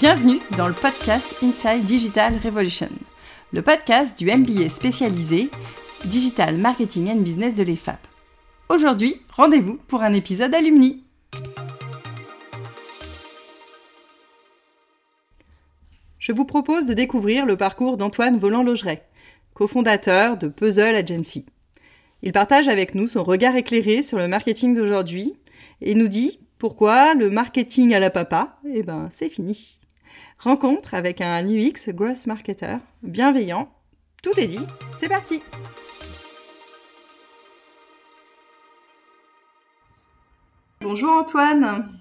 Bienvenue dans le podcast Inside Digital Revolution, le podcast du MBA spécialisé Digital Marketing and Business de l'EFAP. Aujourd'hui, rendez-vous pour un épisode alumni. Je vous propose de découvrir le parcours d'Antoine Volant-Logeret, cofondateur de Puzzle Agency. Il partage avec nous son regard éclairé sur le marketing d'aujourd'hui et nous dit pourquoi le marketing à la papa, eh ben c'est fini. Rencontre avec un UX Gross Marketer bienveillant. Tout est dit, c'est parti Bonjour Antoine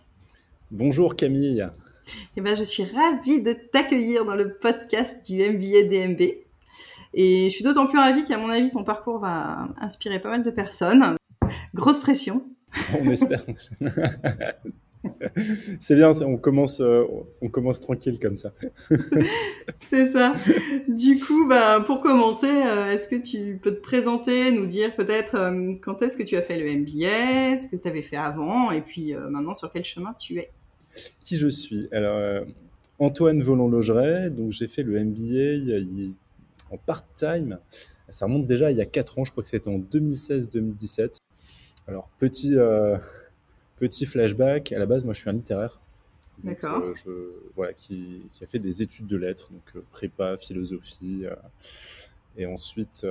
Bonjour Camille eh ben, Je suis ravie de t'accueillir dans le podcast du MBA DMB. Et je suis d'autant plus ravie qu'à mon avis, ton parcours va inspirer pas mal de personnes. Grosse pression, On espère. C'est bien, on commence, euh, on commence tranquille comme ça. C'est ça. Du coup, bah, pour commencer, euh, est-ce que tu peux te présenter, nous dire peut-être euh, quand est-ce que tu as fait le MBA, ce que tu avais fait avant, et puis maintenant sur quel chemin tu es? Qui je suis? Alors, Antoine Volant-Logeret, donc j'ai fait le MBA en part-time. Ça remonte déjà il y a 4 ans, je crois que c'était en 2016-2017. Alors, petit, petit flashback, à la base, moi je suis un littéraire. D'accord. Euh, voilà, qui, a fait des études de lettres, donc euh, prépa, philosophie, et ensuite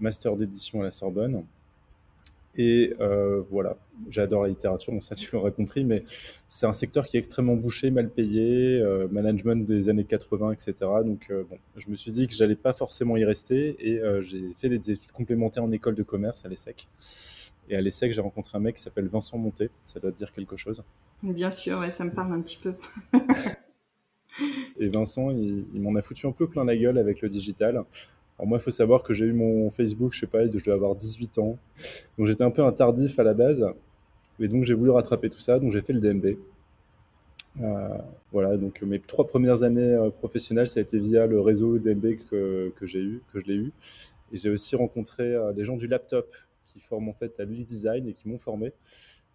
master d'édition à la Sorbonne. Et voilà, j'adore la littérature, bon ça tu l'auras compris, mais c'est un secteur qui est extrêmement bouché, mal payé, management des années 80, etc. Donc bon, je me suis dit que j'allais pas forcément y rester et j'ai fait des études complémentaires en école de commerce à l'ESSEC. Et à l'ESSEC, j'ai rencontré un mec qui s'appelle Vincent Monté. Ça doit te dire quelque chose Bien sûr, ouais, ça me parle un petit peu. et Vincent, il, m'en a foutu un peu plein la gueule avec le digital. Alors moi, il faut savoir que j'ai eu mon Facebook, je sais pas, je dois avoir 18 ans. Donc j'étais un peu un tardif à la base. Et donc j'ai voulu rattraper tout ça. Donc j'ai fait le DMB. Euh, voilà, donc mes trois premières années euh, professionnelles, ça a été via le réseau DMB que, que j'ai eu, que je l'ai eu. Et j'ai aussi rencontré euh, des gens du laptop qui forment en fait à l'UX design et qui m'ont formé.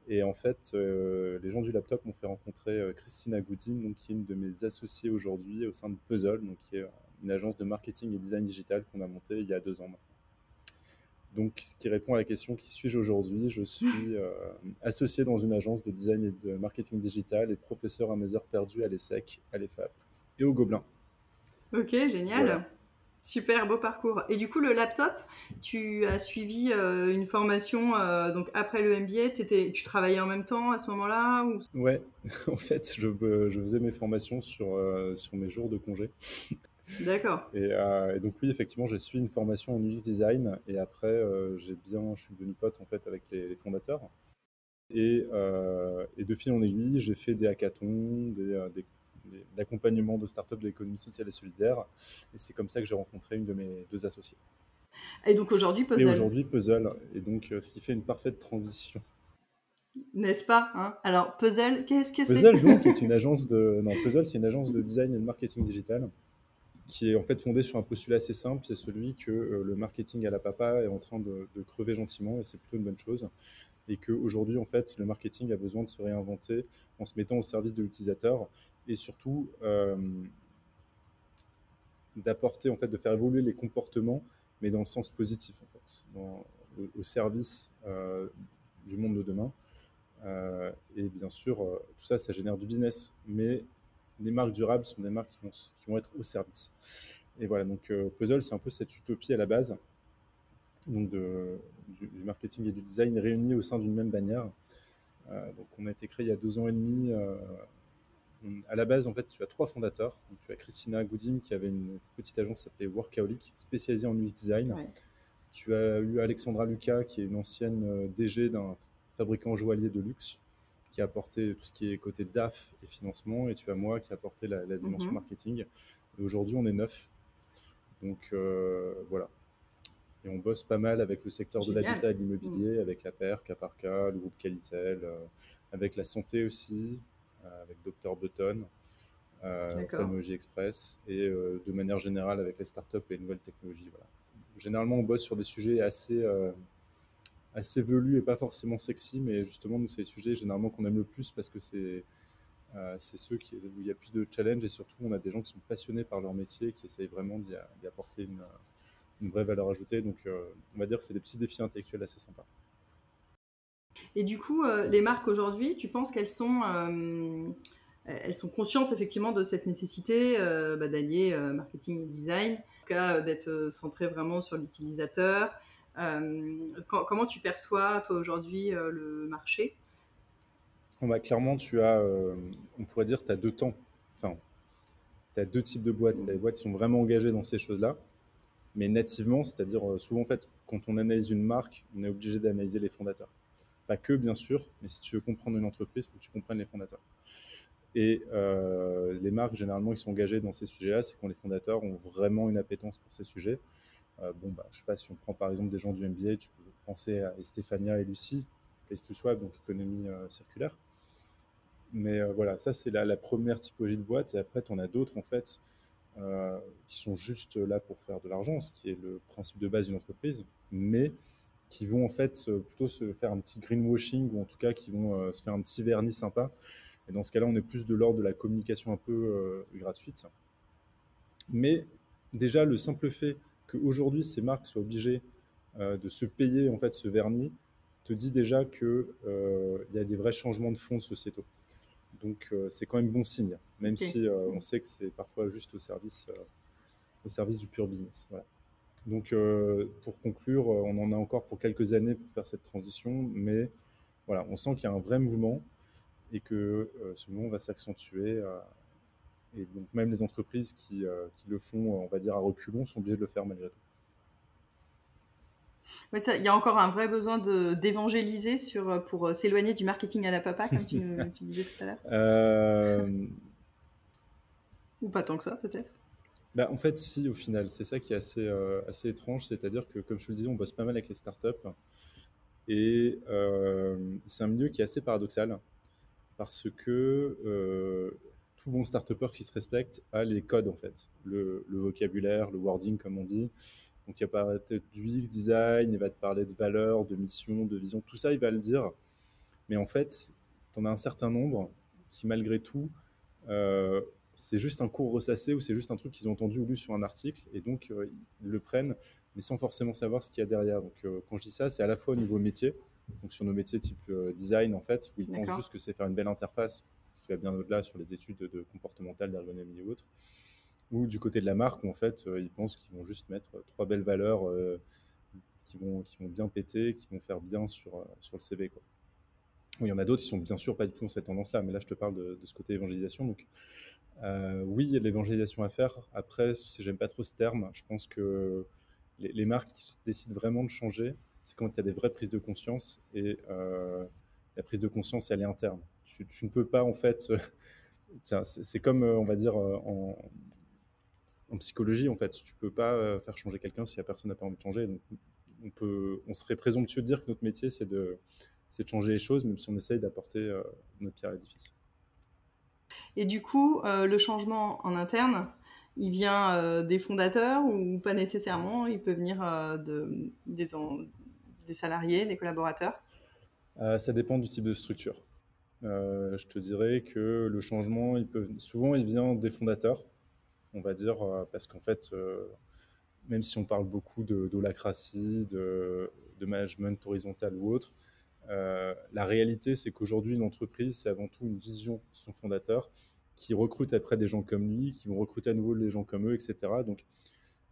Et en fait, euh, les gens du laptop m'ont fait rencontrer euh, Christina Goutin, donc, qui est une de mes associées aujourd'hui au sein de Puzzle, donc, qui est une agence de marketing et design digital qu'on a montée il y a deux ans maintenant. Donc, ce qui répond à la question qui suis-je aujourd'hui? Je suis euh, associé dans une agence de design et de marketing digital et professeur à mes heures perdues à l'ESSEC, à l'EFAP et au Gobelin. Ok, génial. Super beau parcours. Et du coup, le laptop, tu as suivi euh, une formation euh, donc après le MBA, tu travaillais en même temps à ce moment-là ou... Ouais, en fait, je, je, faisais mes formations sur, euh, sur mes jours de congé. D'accord. Et, donc oui, effectivement, j'ai suivi une formation en UX design et après, j'ai bien, je suis devenu pote en fait avec les, fondateurs. Et, et, de fil en aiguille, j'ai fait des hackathons, des, des d'accompagnement de start-up de l'économie sociale et solidaire. Et c'est comme ça que j'ai rencontré une de mes deux associés. Et donc aujourd'hui, Puzzle. Et aujourd'hui, Puzzle. Et donc, euh, ce qui fait une parfaite transition. N'est-ce pas hein? Alors, Puzzle, qu'est-ce que c'est? Puzzle, donc, est une agence de... Non, Puzzle, c'est une agence de design et de marketing digital qui est en fait fondée sur un postulat assez simple, c'est celui que euh, le marketing à la papa est en train de, crever gentiment, et c'est plutôt une bonne chose et qu'aujourd'hui, en fait, le marketing a besoin de se réinventer en se mettant au service de l'utilisateur et surtout euh, d'apporter, en fait, de faire évoluer les comportements, mais dans le sens positif, en fait, au, service euh, du monde de demain. Et bien sûr, tout ça, ça génère du business, mais les marques durables sont des marques qui vont, qui vont être au service. Et voilà, donc Puzzle, c'est un peu cette utopie à la base donc de, du, marketing et du design réunis au sein d'une même bannière. Euh, donc on a été créé il y a deux ans et demi. Euh, à la base, en fait, tu as trois fondateurs. tu as Christina Goudim qui avait une petite agence s'appelait Workaholic, spécialisée en UX design. Tu as eu Alexandra Lucas qui est une ancienne euh, DG d'un fabricant joaillier de luxe qui a apporté tout ce qui est côté DAF et financement. Et tu as moi qui a apporté la, dimension mhm. marketing. Et aujourd'hui, on est neuf. Donc voilà, et on bosse pas mal avec le secteur de l'habitat et de l'immobilier, mm. avec la PER, Caparca, le groupe Qualitel, euh, avec la santé aussi, euh, avec Dr Button, euh, Ophtalmologie Express, et de manière générale avec les startups et les nouvelles technologies. Voilà. Généralement, on bosse sur des sujets assez, assez velus et pas forcément sexy, mais justement, c'est les sujets généralement qu'on aime le plus parce que c'est c'est ceux où il y a plus de challenge et surtout on a des gens qui sont passionnés par leur métier, qui essayent vraiment d'y apporter une, une, vraie valeur ajoutée. Donc on va dire que c'est des petits défis intellectuels assez sympas. Et du coup, les marques aujourd'hui, tu penses qu'elles sont elles sont conscientes effectivement de cette nécessité bah, d'allier marketing et design, en tout cas d'être centrées vraiment sur l'utilisateur. Comment tu perçois toi aujourd'hui le marché? Bah, clairement, tu as, euh, on pourrait dire, tu as deux temps. Enfin, tu as deux types de boîtes. Tu as des boîtes qui sont vraiment engagées dans ces choses-là, mais nativement, c'est-à-dire, euh, souvent, en fait, quand on analyse une marque, on est obligé d'analyser les fondateurs. Pas que, bien sûr, mais si tu veux comprendre une entreprise, il faut que tu comprennes les fondateurs. Et euh, les marques, généralement, qui sont engagées dans ces sujets-là, c'est quand les fondateurs ont vraiment une appétence pour ces sujets. Bon, bah, je sais pas, si on prend par exemple des gens du MBA, tu peux penser à Stéphania et Lucie, Place to Swap, donc économie circulaire. Mais euh, voilà, ça c'est la, première typologie de boîte. Et après, tu en as d'autres en fait euh, qui sont juste là pour faire de l'argent, ce qui est le principe de base d'une entreprise, mais qui vont en fait plutôt se faire un petit greenwashing ou en tout cas qui vont euh, se faire un petit vernis sympa. Et dans ce cas-là, on est plus de l'ordre de la communication un peu gratuite. Mais déjà, le simple fait qu'aujourd'hui ces marques soient obligées de se payer en fait ce vernis te dit déjà qu'il il y a des vrais changements de fonds sociétaux. Donc euh, c'est quand même bon signe, même si euh, on sait que c'est parfois juste au service, euh, au service du pur business. Donc pour conclure, on en a encore pour quelques années pour faire cette transition, mais voilà, on sent qu'il y a un vrai mouvement et que ce mouvement va s'accentuer. Et donc même les entreprises qui, qui, le font, on va dire, à reculons, sont obligées de le faire malgré tout. Il y a encore un vrai besoin d'évangéliser sur euh, pour euh, s'éloigner du marketing à la papa, comme tu, disais tout à l'heure. Euh, Ou pas tant que ça, peut-être. Bah, en fait, si, au final, c'est ça qui est assez, assez étrange, c'est-à-dire que, comme je te le disais, on bosse pas mal avec les startups, et c'est un milieu qui est assez paradoxal, parce que tout bon start qui se respecte a les codes, en fait, le, le vocabulaire, le wording, comme on dit, donc il va parler du UX design, il va te parler de valeur, de mission, de vision, tout ça il va le dire. Mais en fait, tu en as un certain nombre qui malgré tout, euh, c'est juste un cours ressassé ou c'est juste un truc qu'ils ont entendu ou lu sur un article et donc euh, ils le prennent mais sans forcément savoir ce qu'il y a derrière. Donc euh, quand je dis ça, c'est à la fois au niveau métier, donc sur nos métiers type design en fait, où ils pensent juste que c'est faire une belle interface, qui va bien au-delà sur les études de comportementales, d'ergonomie ou autre ou du côté de la marque où en fait euh, ils pensent qu'ils vont juste mettre trois belles valeurs euh, qui, vont, qui vont bien péter, qui vont faire bien sur, euh, sur le CV. Quoi. il y en a d'autres qui sont bien sûr pas du tout dans cette tendance-là, mais là je te parle de, ce côté évangélisation. Donc oui, il y a de l'évangélisation à faire. Après, si j'aime pas trop ce terme, je pense que les, marques qui décident vraiment de changer, c'est quand il y a des vraies prises de conscience et la prise de conscience elle est interne. Tu, tu ne peux pas en fait, c'est comme on va dire en, en psychologie, en fait. Tu peux pas euh, faire changer quelqu'un si la personne n'a pas envie de changer. Donc, on, peut, on serait présomptueux de dire que notre métier, c'est de, de changer les choses, même si on essaye d'apporter euh, notre pierre à l'édifice. Et du coup, euh, le changement en interne, il vient des fondateurs ou pas nécessairement? Il peut venir de, des, des, salariés, des collaborateurs? Ça dépend du type de structure. Je te dirais que le changement, souvent, il vient des fondateurs on va dire, euh, parce qu'en fait, euh, même si on parle beaucoup d'holacratie, de, management horizontal ou autre, euh, la réalité, c'est qu'aujourd'hui, une entreprise, c'est avant tout une vision de son fondateur qui recrute après des gens comme lui, qui vont recruter à nouveau des gens comme eux, etc. Donc,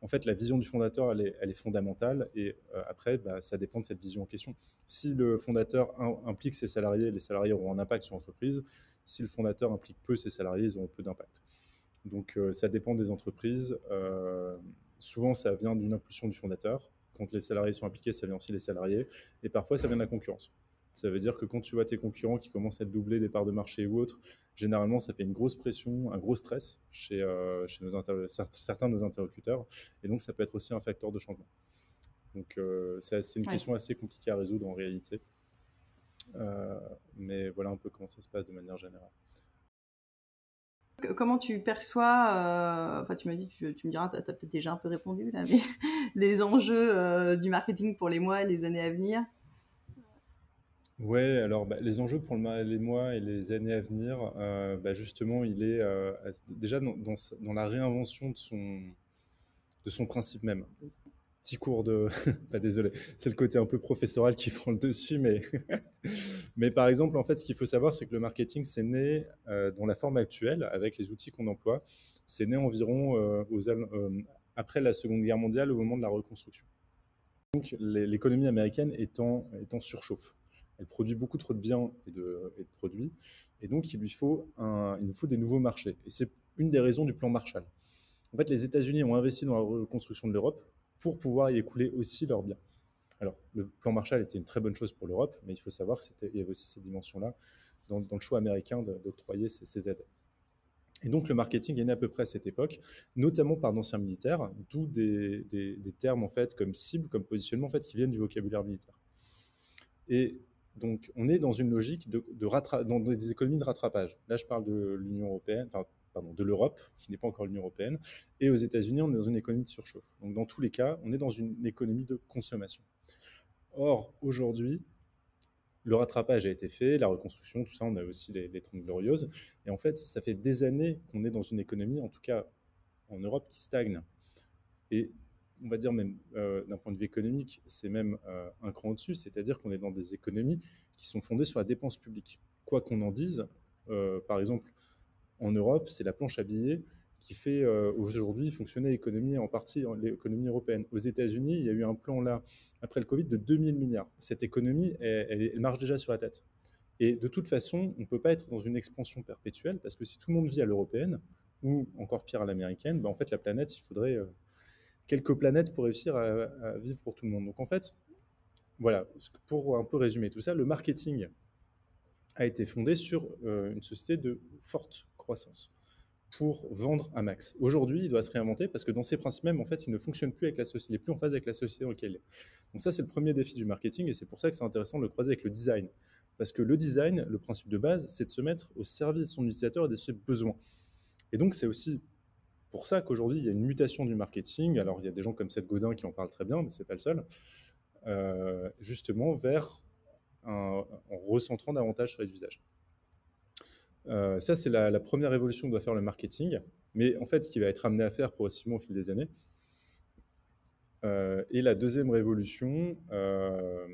en fait, la vision du fondateur, elle est, fondamentale. Et après, bah, ça dépend de cette vision en question. Si le fondateur implique ses salariés, les salariés auront un impact sur l'entreprise. Si le fondateur implique peu ses salariés, ils auront peu d'impact. Donc euh, ça dépend des entreprises. Euh, souvent, ça vient d'une impulsion du fondateur. Quand les salariés sont impliqués, ça vient aussi des salariés. Et parfois, ça vient de la concurrence. Ça veut dire que quand tu vois tes concurrents qui commencent à doubler des parts de marché ou autres, généralement, ça fait une grosse pression, un gros stress chez, euh, chez nos certains de nos interlocuteurs. Et donc, ça peut être aussi un facteur de changement. Donc, c'est une question assez compliquée à résoudre en réalité. mais voilà un peu comment ça se passe de manière générale. Comment tu perçois, euh, enfin tu m'as dit, tu, me diras, tu as, peut-être déjà un peu répondu là, mais les enjeux euh, du marketing pour les mois et les années à venir Ouais, alors bah, les enjeux pour le, les mois et les années à venir, euh, bah, justement, il est euh, déjà dans, la réinvention de son, principe même. Petit cours de... pas désolé, c'est le côté un peu professoral qui prend le dessus, mais, par exemple, en fait, ce qu'il faut savoir, c'est que le marketing, c'est né euh, dans la forme actuelle, avec les outils qu'on emploie, c'est né environ après la Seconde Guerre mondiale, au moment de la reconstruction. Donc l'économie américaine est est en surchauffe elle produit beaucoup trop de biens et de, produits, et donc il lui faut il nous faut des nouveaux marchés. Et c'est une des raisons du plan Marshall. En fait, les États-Unis ont investi dans la reconstruction de l'Europe pour pouvoir y écouler aussi leurs biens. Alors, le plan Marshall était une très bonne chose pour l'Europe, mais il faut savoir qu'il y avait aussi ces dimensions-là dans, le choix américain d'octroyer ces, ces, aides. Et donc, le marketing est né à peu près à cette époque, notamment par d'anciens militaires, d'où des, des, des, termes en fait comme cible, comme positionnement en fait qui viennent du vocabulaire militaire. Et donc, on est dans une logique de, dans des économies de rattrapage. Là, je parle de l'Union européenne, de l'Europe, qui n'est pas encore l'Union européenne, et aux États-Unis, on est dans une économie de surchauffe. Donc, dans tous les cas, on est dans une économie de consommation. Or, aujourd'hui, le rattrapage a été fait, la reconstruction, tout ça, on a aussi les, les 30 glorieuses. Et en fait, ça fait des années qu'on est dans une économie, en tout cas en Europe, qui stagne. On va dire même euh, d'un point de vue économique, c'est même euh, un cran au-dessus, c'est-à-dire qu'on est dans des économies qui sont fondées sur la dépense publique. Quoi qu'on en dise, euh, par exemple, en Europe, c'est la planche à billets qui fait aujourd'hui fonctionner l'économie en partie l'économie européenne. Aux États-Unis, il y a eu un plan là après le Covid de 2000 milliards. Cette économie, elle, marche déjà sur la tête. Et de toute façon, on ne peut pas être dans une expansion perpétuelle parce que si tout le monde vit à l'européenne ou encore pire à l'américaine, ben en fait la planète, il faudrait quelques planètes pour réussir à, vivre pour tout le monde. Donc en fait, voilà, pour un peu résumer tout ça, le marketing a été fondé sur euh, une société de forte croissance pour vendre à max. Aujourd'hui, il doit se réinventer parce que dans ses principes même, en fait, il ne fonctionne plus avec la société, il n'est plus en phase avec la société dans laquelle il est. Donc ça, c'est le premier défi du marketing et c'est pour ça que c'est intéressant de le croiser avec le design. Parce que le design, le principe de base, c'est de se mettre au service de son utilisateur et de ses besoins. Et donc, c'est aussi pour ça qu'aujourd'hui, il y a une mutation du marketing. Alors, il y a des gens comme Seth Godin qui en parlent très bien, mais c'est pas le seul. Euh, justement, vers en recentrant davantage sur les usages. Euh, ça, c'est la, première évolution que doit faire le marketing, mais en fait, ce qui va être amené à faire progressivement au fil des années. Euh, et la deuxième révolution, euh,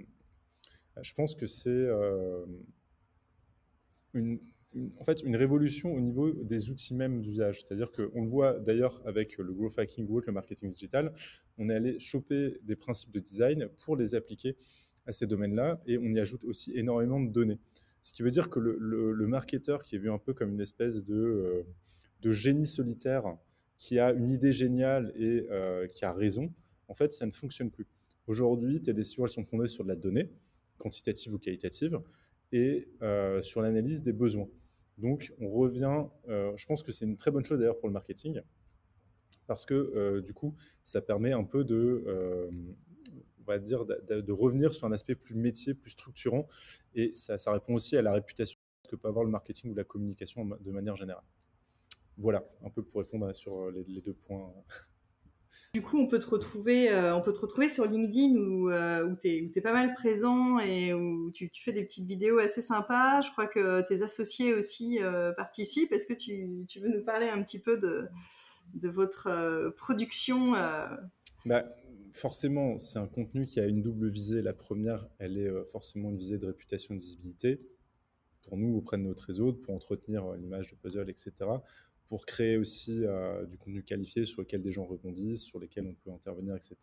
je pense que c'est euh, une, en fait une révolution au niveau des outils même d'usage. C'est-à-dire qu'on le voit d'ailleurs avec le growth hacking ou le marketing digital, on est allé choper des principes de design pour les appliquer à ces domaines-là et on y ajoute aussi énormément de données. Ce qui veut dire que le, marketeur qui est vu un peu comme une espèce de, euh, génie solitaire, qui a une idée géniale et euh, qui a raison, en fait, ça ne fonctionne plus. Aujourd'hui, tes décisions, elles sont fondées sur de la donnée, quantitative ou qualitative, et euh, sur l'analyse des besoins. Donc, on revient, euh, je pense que c'est une très bonne chose d'ailleurs pour le marketing, parce que euh, du coup, ça permet un peu de, euh, de, revenir sur un aspect plus métier, plus structurant, et ça, répond aussi à la réputation que peut avoir le marketing ou la communication de manière générale. Voilà, un peu pour répondre sur les deux points. Du coup, on peut te retrouver, euh, on peut te retrouver sur LinkedIn où, euh, tu es, pas mal présent et où tu, fais des petites vidéos assez sympas. Je crois que tes associés aussi euh, participent. Est-ce que tu, veux nous parler un petit peu de, votre euh, production bah, Forcément, c'est un contenu qui a une double visée. La première, elle est forcément une visée de réputation de visibilité pour nous auprès de notre réseau, pour entretenir l'image de puzzle, etc pour créer aussi euh, du contenu qualifié sur lequel des gens rebondissent, sur lesquels on peut intervenir, etc.,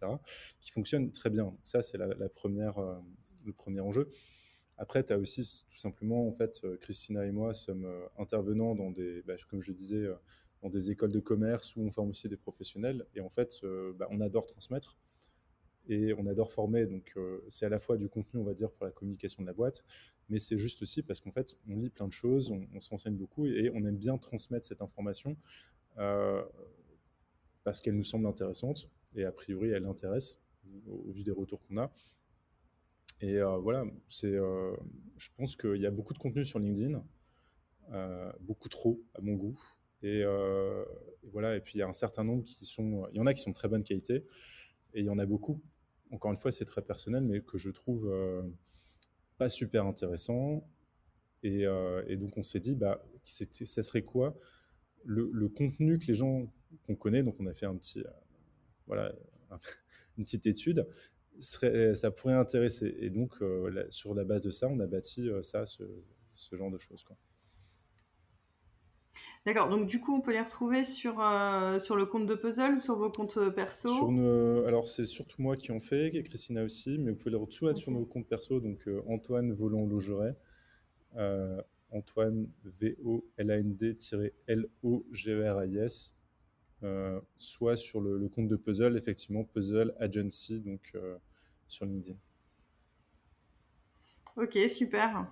qui fonctionne très bien. Ça, c'est la, première, euh, le premier enjeu. Après, tu as aussi tout simplement, en fait, euh, Christina et moi sommes intervenants dans des, bah, comme je disais, dans des écoles de commerce où on forme aussi des professionnels. Et en fait, bah, on adore transmettre et on adore former. Donc, c'est à la fois du contenu, on va dire, pour la communication de la boîte, mais c'est juste aussi parce qu'en fait, on lit plein de choses, on, se renseigne beaucoup et on aime bien transmettre cette information euh, parce qu'elle nous semble intéressante et a priori, elle intéresse au, vu des retours qu'on a. Et euh, voilà, euh, je pense qu'il y a beaucoup de contenu sur LinkedIn, beaucoup trop à mon goût. Et, et, voilà, et puis il y a un certain nombre qui sont, il y en a qui sont de très bonne qualité, et il y en a beaucoup. Encore une fois, c'est très personnel, mais que je trouve pas super intéressant. Et, donc on s'est dit, bah, ça serait quoi le, contenu que les gens qu'on connaît, donc on a fait un petit, voilà, une petite étude, serait, ça pourrait intéresser. Et donc sur la base de ça, on a bâti ça, ce, ce genre de choses. Quoi. D'accord, donc du coup, on peut les retrouver sur, euh, sur le compte de Puzzle ou sur vos comptes euh, perso sur Alors, c'est surtout moi qui en fais, et Christina aussi, mais vous pouvez les retrouver sur nos comptes perso, donc euh, Antoine Volant-Logeret, Antoine V-O-L-A-N-D-L-O-G-E-R-I-S, soit sur le, le, compte de Puzzle, effectivement, Puzzle Agency, donc sur LinkedIn. Ok, super.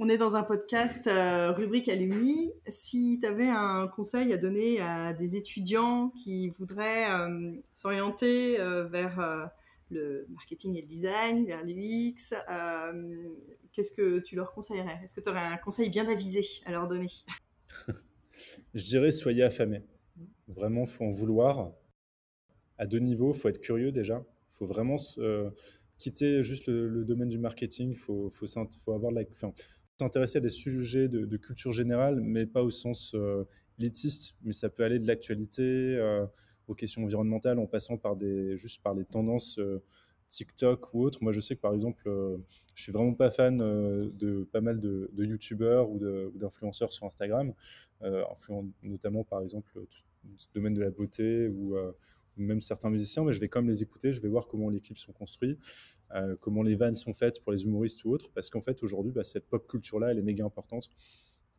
On est dans un podcast euh, rubrique alumni. Si tu avais un conseil à donner à des étudiants qui voudraient euh, s'orienter euh, vers le marketing et le design, vers l'UX, qu'est-ce que tu leur conseillerais? Est-ce que tu aurais un conseil bien avisé à leur donner? Je dirais soyez affamés. Vraiment, faut en vouloir. À deux niveaux, faut être curieux déjà. faut vraiment quitter juste le, domaine du marketing. Faut, faut, avoir la, s'intéresser à des sujets de, culture générale, mais pas au sens euh, élitiste, mais ça peut aller de l'actualité euh, aux questions environnementales en passant par des, juste par les tendances euh, TikTok ou autres. Moi, je sais que par exemple, je suis vraiment pas fan de pas mal de, de youtubeurs ou d'influenceurs sur Instagram, notamment par exemple tout ce domaine de la beauté ou même certains musiciens, mais je vais quand même les écouter, je vais voir comment les clips sont construits, euh, comment les vannes sont faites pour les humoristes ou autres, parce qu'en fait aujourd'hui, bah, cette pop culture-là, elle est méga importante.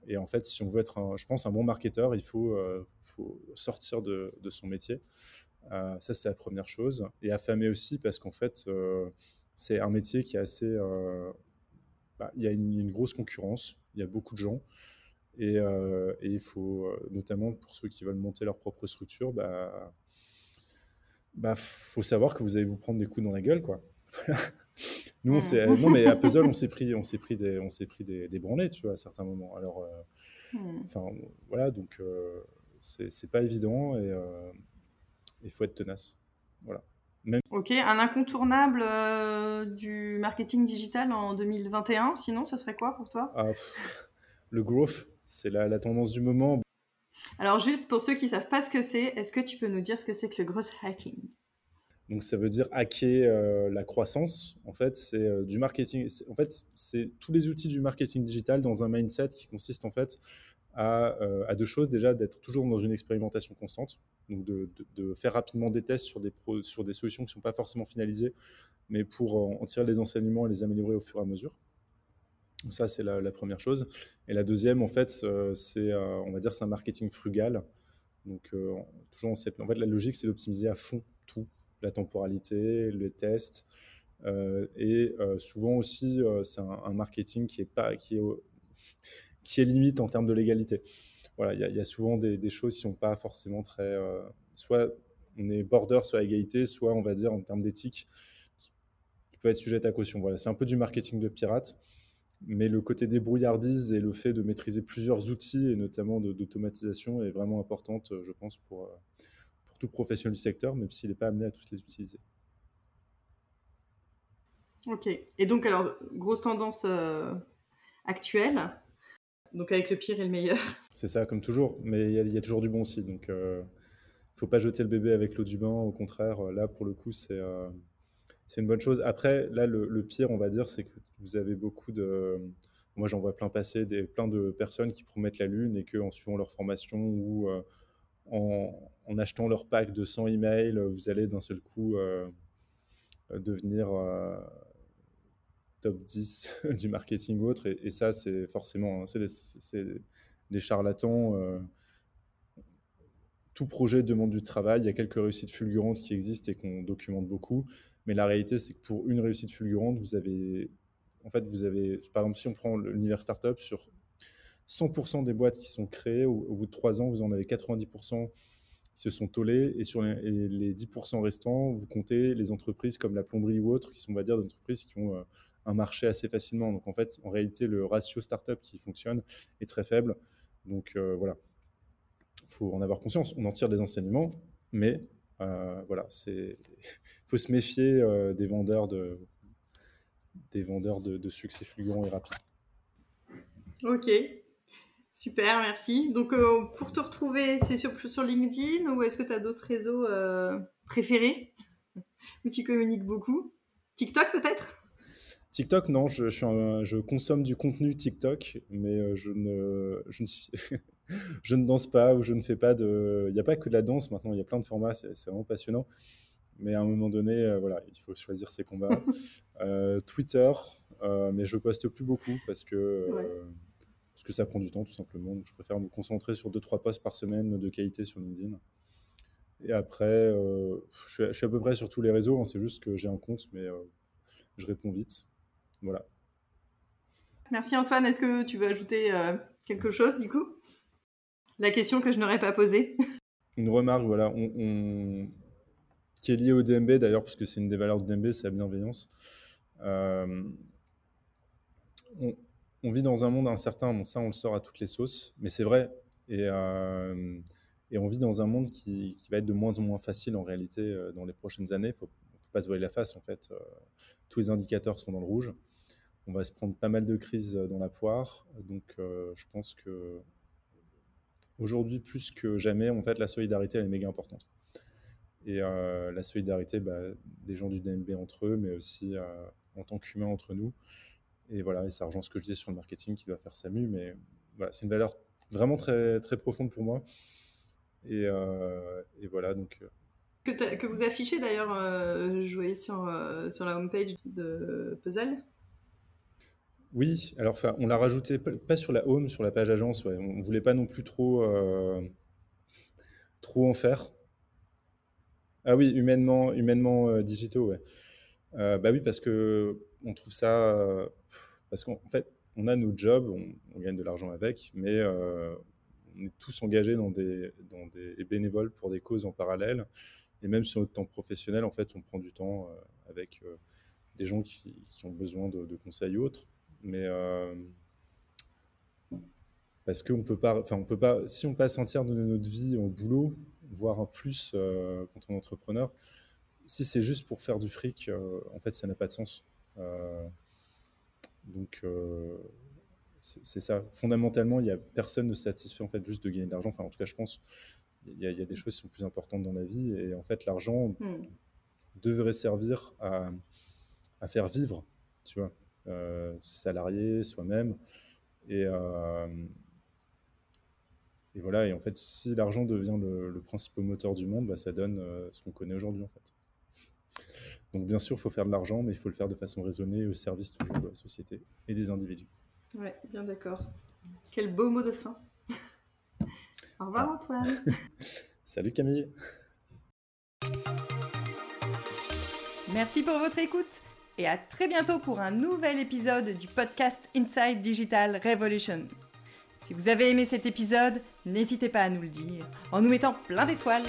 Et en fait, si on veut être, je pense, un bon marketeur, il faut, euh, sortir de, son métier. Euh, ça, c'est la première chose. Et affamer aussi, parce qu'en fait, c'est un métier qui est assez... Bah, il y a une, grosse concurrence, il y a beaucoup de gens. Et, et il faut, notamment pour ceux qui veulent monter leur propre structure, bah, bah, faut savoir que vous allez vous prendre des coups dans la gueule, quoi. Nous, on s'est, non, mais à Puzzle, on s'est pris, on s'est pris des, on s'est pris des, des branlées, tu vois, à certains moments. Alors, euh, hmm. enfin, voilà, donc euh, c'est, c'est pas évident et euh, il faut être tenace. Voilà. Même... Ok, un incontournable du marketing digital en 2021, sinon, ça serait quoi pour toi? Ah, Le growth, c'est la, la tendance du moment. Alors juste pour ceux qui savent pas ce que c'est, est-ce que tu peux nous dire ce que c'est que le growth hacking? Donc ça veut dire hacker euh, la croissance. En fait, c'est euh, du marketing. En fait, c'est tous les outils du marketing digital dans un mindset qui consiste en fait à, euh, deux choses. Déjà, d'être toujours dans une expérimentation constante, donc de, de, faire rapidement des tests sur des, sur des solutions qui ne sont pas forcément finalisées, mais pour en tirer les enseignements et les améliorer au fur et à mesure. Ça, c'est la, première chose. Et la deuxième, en fait, euh, c'est, euh, on va dire, c'est un marketing frugal. Donc, euh, toujours en, fait, la logique, c'est d'optimiser à fond tout, la temporalité, les tests. et souvent aussi, c'est un, marketing qui est, pas, qui, est, qui est limite en termes de légalité. Voilà, il y, a souvent des, choses qui sont pas forcément très. soit on est border sur l'égalité, soit on va dire en termes d'éthique, qui peut être sujet à caution. Voilà, c'est un peu du marketing de pirate. Mais le côté débrouillardise et le fait de maîtriser plusieurs outils, et notamment d'automatisation, est vraiment importante, je pense, pour, euh, pour tout professionnel du secteur, même s'il n'est pas amené à tous les utiliser. Ok. Et donc, alors, grosse tendance euh, actuelle, donc avec le pire et le meilleur. C'est ça, comme toujours, mais il y, a toujours du bon aussi. Donc, il euh, ne faut pas jeter le bébé avec l'eau du bain. Au contraire, là, pour le coup, c'est c'est une bonne chose. Après, là, le, pire, on va dire, c'est que vous avez beaucoup de. Moi, j'en vois plein passer, des, plein de personnes qui promettent la Lune et qu'en suivant leur formation ou euh, en, achetant leur pack de 100 emails, vous allez d'un seul coup euh, devenir euh, top 10 du marketing autre. Et, ça, c'est forcément hein, des, des, charlatans tout projet demande du travail. Il y a quelques réussites fulgurantes qui existent et qu'on documente beaucoup. Mais la réalité, c'est que pour une réussite fulgurante, vous avez, en fait, vous avez, par exemple, si on prend l'univers startup, sur 100% des boîtes qui sont créées, au, bout de trois ans, vous en avez 90% qui se sont tollées, et sur les, 10% restants, vous comptez les entreprises comme la plomberie ou autres, qui sont, on va dire, des entreprises qui ont euh, un marché assez facilement. Donc, en fait, en réalité, le ratio startup qui fonctionne est très faible. Donc, euh, voilà. Il faut en avoir conscience. On en tire des enseignements, mais voilà, c'est faut se méfier euh, des vendeurs de des vendeurs de, succès fulgurants et rapides. Ok, super, merci. Donc pour te retrouver, c'est sur, sur LinkedIn ou est-ce que tu as d'autres réseaux préférés? Où tu communiques beaucoup? TikTok peut-être? TikTok, non, je, je, consomme du contenu TikTok, mais je ne, je ne je ne danse pas ou je ne fais pas de. Il n'y a pas que de la danse maintenant, il y a plein de formats, c'est vraiment passionnant. Mais à un moment donné, euh, voilà, il faut choisir ses combats. Euh, Twitter, euh, mais je poste plus beaucoup parce que, parce que ça prend du temps tout simplement. Donc je préfère me concentrer sur 2-3 posts par semaine de qualité sur LinkedIn. Et après, je suis, à peu près sur tous les réseaux. Hein. c'est juste que j'ai un compte, mais je réponds vite. Voilà. Merci Antoine. Est-ce que tu veux ajouter quelque chose du coup? La question que je n'aurais pas posée. Une remarque, voilà, qui est liée au DMB d'ailleurs, parce que c'est une des valeurs de DMB, c'est la bienveillance. Euh, on, vit dans un monde incertain, bon ça on le sort à toutes les sauces, mais c'est vrai. Et, euh, on vit dans un monde qui, va être de moins en moins facile en réalité euh, dans les prochaines années. Faut, ne peut pas se voiler la face en fait. tous les indicateurs sont dans le rouge. On va se prendre pas mal de crises dans la poire. Donc je pense que aujourd'hui, plus que jamais, en fait, la solidarité, elle est méga importante. Et euh, la solidarité bah, des gens du DMB entre eux, mais aussi euh, en tant qu'humains entre nous. Et voilà, et ça rejoint ce que je disais sur le marketing qui doit faire SAMU, mais c'est une valeur vraiment très, très profonde pour moi. Et, euh, voilà, donc. Que, que, vous affichez d'ailleurs, je voyais sur, sur la homepage de Puzzle, oui, alors on l'a rajouté pas sur la home, sur la page agence. Ouais. On voulait pas non plus trop, euh, trop en faire. Ah oui, humainement, humainement euh, digitaux. Euh, bah oui, parce que on trouve ça, parce qu'en fait, on a nos jobs, on, gagne de l'argent avec, mais on est tous engagés dans des, dans des bénévoles pour des causes en parallèle. Et même sur notre temps professionnel, en fait, on prend du temps avec des gens qui, ont besoin de, de conseils autres mais euh, parce qu'on peut pas, enfin on peut pas, si on passe un tiers de notre vie au boulot, voire un plus euh, quand on est entrepreneur, si c'est juste pour faire du fric, euh, en fait ça n'a pas de sens. donc c'est ça. Fondamentalement, il a personne ne satisfait en fait juste de gagner de l'argent. Enfin, en tout cas, je pense il y, a, des choses qui sont plus importantes dans la vie et en fait l'argent hmm. devrait servir à, à, faire vivre, tu vois. Euh, salarié, soi-même. Et, euh, et voilà, et en fait, si l'argent devient le, principal moteur du monde, bah, ça donne euh, ce qu'on connaît aujourd'hui en fait. Donc bien sûr, il faut faire de l'argent, mais il faut le faire de façon raisonnée au service toujours de la société et des individus. Ouais, bien d'accord. Quel beau mot de fin. Au revoir ah. Antoine. Salut Camille. Merci pour votre écoute et à très bientôt pour un nouvel épisode du podcast Inside Digital Revolution. Si vous avez aimé cet épisode, n'hésitez pas à nous le dire en nous mettant plein d'étoiles.